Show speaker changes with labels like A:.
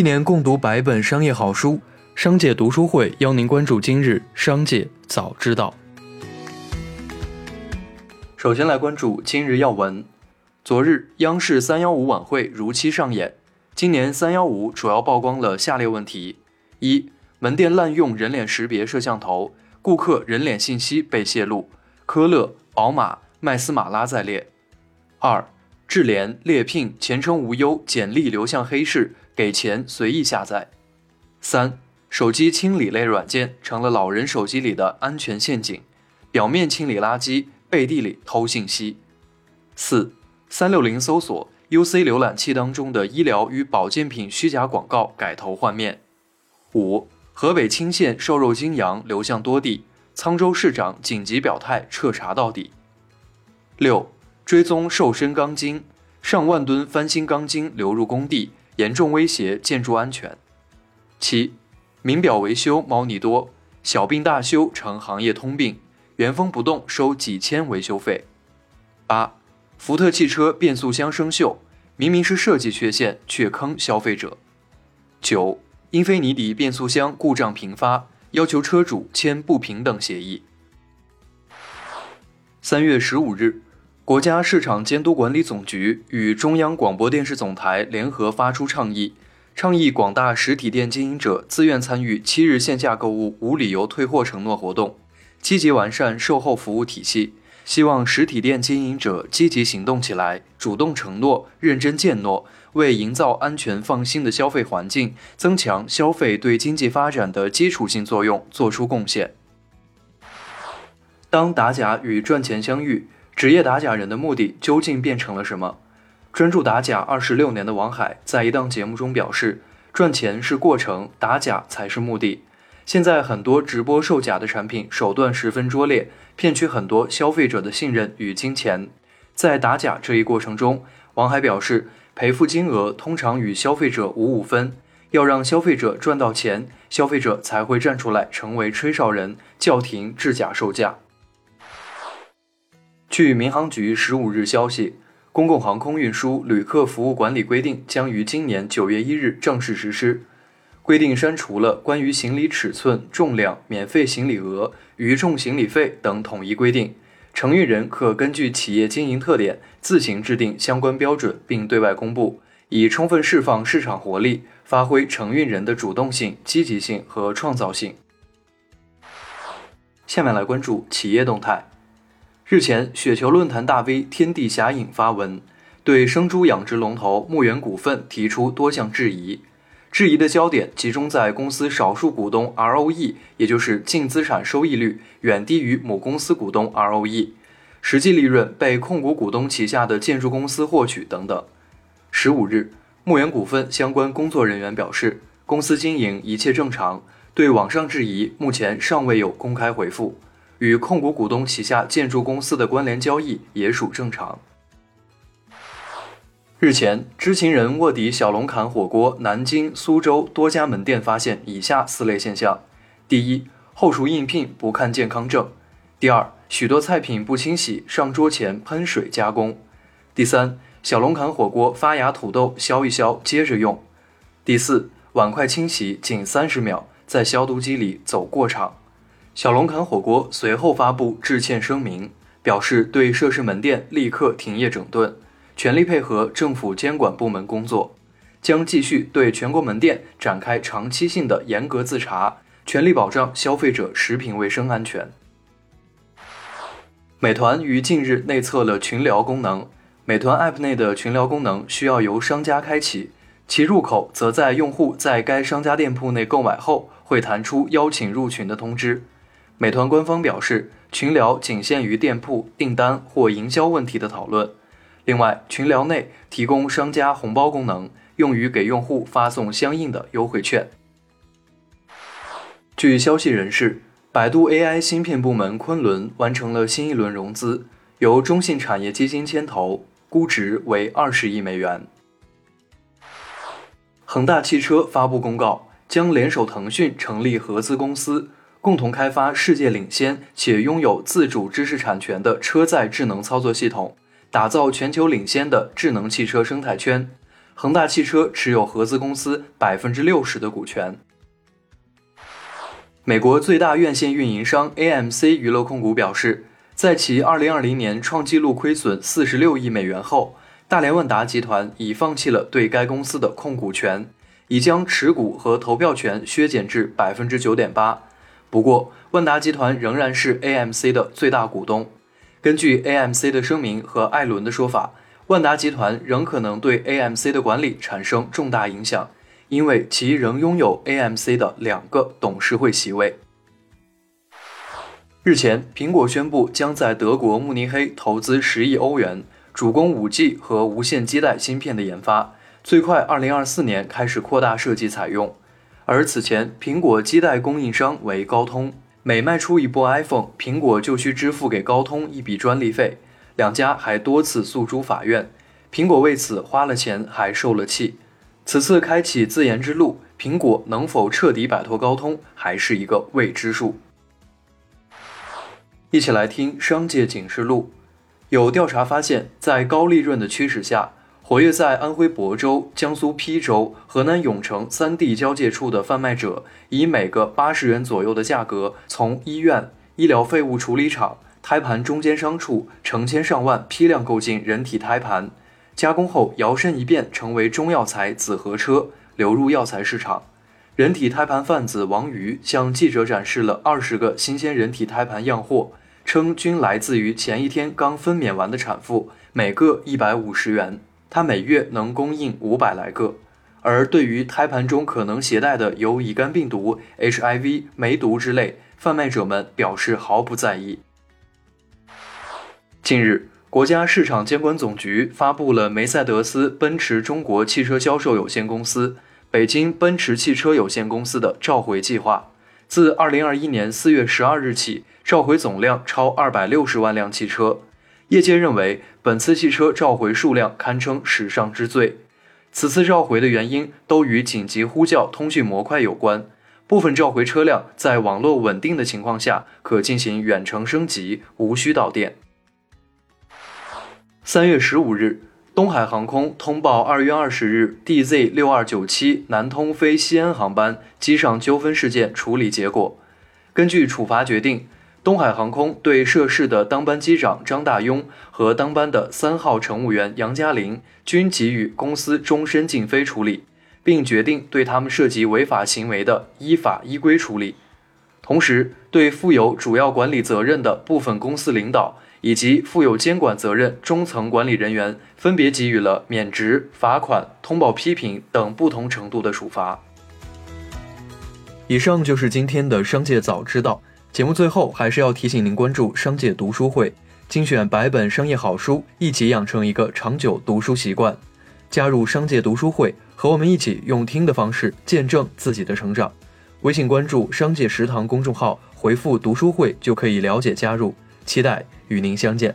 A: 一年共读百本商业好书，商界读书会邀您关注今日商界早知道。首先来关注今日要闻。昨日，央视三幺五晚会如期上演。今年三幺五主要曝光了下列问题：一、门店滥用人脸识别摄像头，顾客人脸信息被泄露，科勒、宝马、麦斯马拉在列；二、智联、猎聘、前程无忧简历流向黑市，给钱随意下载；三、手机清理类软件成了老人手机里的安全陷阱，表面清理垃圾。背地里偷信息。四三六零搜索 UC 浏览器当中的医疗与保健品虚假广告改头换面。五河北青县瘦肉精羊流向多地，沧州市长紧急表态彻查到底。六追踪瘦身钢筋，上万吨翻新钢筋流入工地，严重威胁建筑安全。七名表维修猫腻多，小病大修成行业通病。原封不动收几千维修费。八，福特汽车变速箱生锈，明明是设计缺陷，却坑消费者。九，英菲尼迪变速箱故障频发，要求车主签不平等协议。三月十五日，国家市场监督管理总局与中央广播电视总台联合发出倡议，倡议广大实体店经营者自愿参与七日线下购物无理由退货承诺活动。积极完善售后服务体系，希望实体店经营者积极行动起来，主动承诺，认真践诺，为营造安全放心的消费环境，增强消费对经济发展的基础性作用做出贡献。当打假与赚钱相遇，职业打假人的目的究竟变成了什么？专注打假二十六年的王海在一档节目中表示：“赚钱是过程，打假才是目的。”现在很多直播售假的产品手段十分拙劣，骗取很多消费者的信任与金钱。在打假这一过程中，王海表示，赔付金额通常与消费者五五分，要让消费者赚到钱，消费者才会站出来成为吹哨人，叫停制假售价。据民航局十五日消息，公共航空运输旅客服务管理规定将于今年九月一日正式实施。规定删除了关于行李尺寸、重量、免费行李额、余重行李费等统一规定，承运人可根据企业经营特点自行制定相关标准并对外公布，以充分释放市场活力，发挥承运人的主动性、积极性和创造性。下面来关注企业动态。日前，雪球论坛大 V 天地侠影发文，对生猪养殖龙头牧原股份提出多项质疑。质疑的焦点集中在公司少数股东 ROE，也就是净资产收益率远低于母公司股东 ROE，实际利润被控股股东旗下的建筑公司获取等等。十五日，牧原股份相关工作人员表示，公司经营一切正常，对网上质疑目前尚未有公开回复，与控股股东旗下建筑公司的关联交易也属正常。日前，知情人卧底小龙坎火锅南京、苏州多家门店，发现以下四类现象：第一，后厨应聘不看健康证；第二，许多菜品不清洗，上桌前喷水加工；第三，小龙坎火锅发芽土豆削一削接着用；第四，碗筷清洗仅三十秒，在消毒机里走过场。小龙坎火锅随后发布致歉声明，表示对涉事门店立刻停业整顿。全力配合政府监管部门工作，将继续对全国门店展开长期性的严格自查，全力保障消费者食品卫生安全。美团于近日内测了群聊功能，美团 App 内的群聊功能需要由商家开启，其入口则在用户在该商家店铺内购买后会弹出邀请入群的通知。美团官方表示，群聊仅限于店铺订单或营销问题的讨论。另外，群聊内提供商家红包功能，用于给用户发送相应的优惠券。据消息人士，百度 AI 芯片部门昆仑完成了新一轮融资，由中信产业基金牵头，估值为二十亿美元。恒大汽车发布公告，将联手腾讯成立合资公司，共同开发世界领先且拥有自主知识产权的车载智能操作系统。打造全球领先的智能汽车生态圈，恒大汽车持有合资公司百分之六十的股权。美国最大院线运营商 AMC 娱乐控股表示，在其2020年创纪录亏损46亿美元后，大连万达集团已放弃了对该公司的控股权，已将持股和投票权削减至百分之九点八。不过，万达集团仍然是 AMC 的最大股东。根据 AMC 的声明和艾伦的说法，万达集团仍可能对 AMC 的管理产生重大影响。因为其仍拥有 AMC 的两个董事会席位。日前，苹果宣布将在德国慕尼黑投资十亿欧元，主攻 5G 和无线基带芯片的研发，最快2024年开始扩大设计采用。而此前，苹果基带供应商为高通，每卖出一部 iPhone，苹果就需支付给高通一笔专利费，两家还多次诉诸法院，苹果为此花了钱还受了气。此次开启自研之路，苹果能否彻底摆脱高通，还是一个未知数。一起来听商界警示录。有调查发现，在高利润的驱使下，活跃在安徽亳州、江苏邳州、河南永城三地交界处的贩卖者，以每个八十元左右的价格，从医院、医疗废物处理厂、胎盘中间商处成千上万批量购进人体胎盘。加工后摇身一变成为中药材紫河车，流入药材市场。人体胎盘贩子王瑜向记者展示了二十个新鲜人体胎盘样货，称均来自于前一天刚分娩完的产妇，每个一百五十元。他每月能供应五百来个。而对于胎盘中可能携带的有乙肝病毒、HIV、梅毒之类，贩卖者们表示毫不在意。近日。国家市场监管总局发布了梅赛德斯奔驰中国汽车销售有限公司、北京奔驰汽车有限公司的召回计划，自2021年4月12日起，召回总量超260万辆汽车。业界认为，本次汽车召回数量堪称史上之最。此次召回的原因都与紧急呼叫通讯模块有关，部分召回车辆在网络稳定的情况下可进行远程升级，无需导电。三月十五日，东海航空通报二月二十日 DZ 六二九七南通飞西安航班机上纠纷事件处理结果。根据处罚决定，东海航空对涉事的当班机长张大庸和当班的三号乘务员杨嘉玲均给予公司终身禁飞处理，并决定对他们涉及违法行为的依法依规处理。同时，对负有主要管理责任的部分公司领导。以及负有监管责任中层管理人员分别给予了免职、罚款、通报批评等不同程度的处罚。以上就是今天的商界早知道节目。最后还是要提醒您关注商界读书会，精选百本商业好书，一起养成一个长久读书习惯。加入商界读书会，和我们一起用听的方式见证自己的成长。微信关注“商界食堂”公众号，回复“读书会”就可以了解加入。期待与您相见。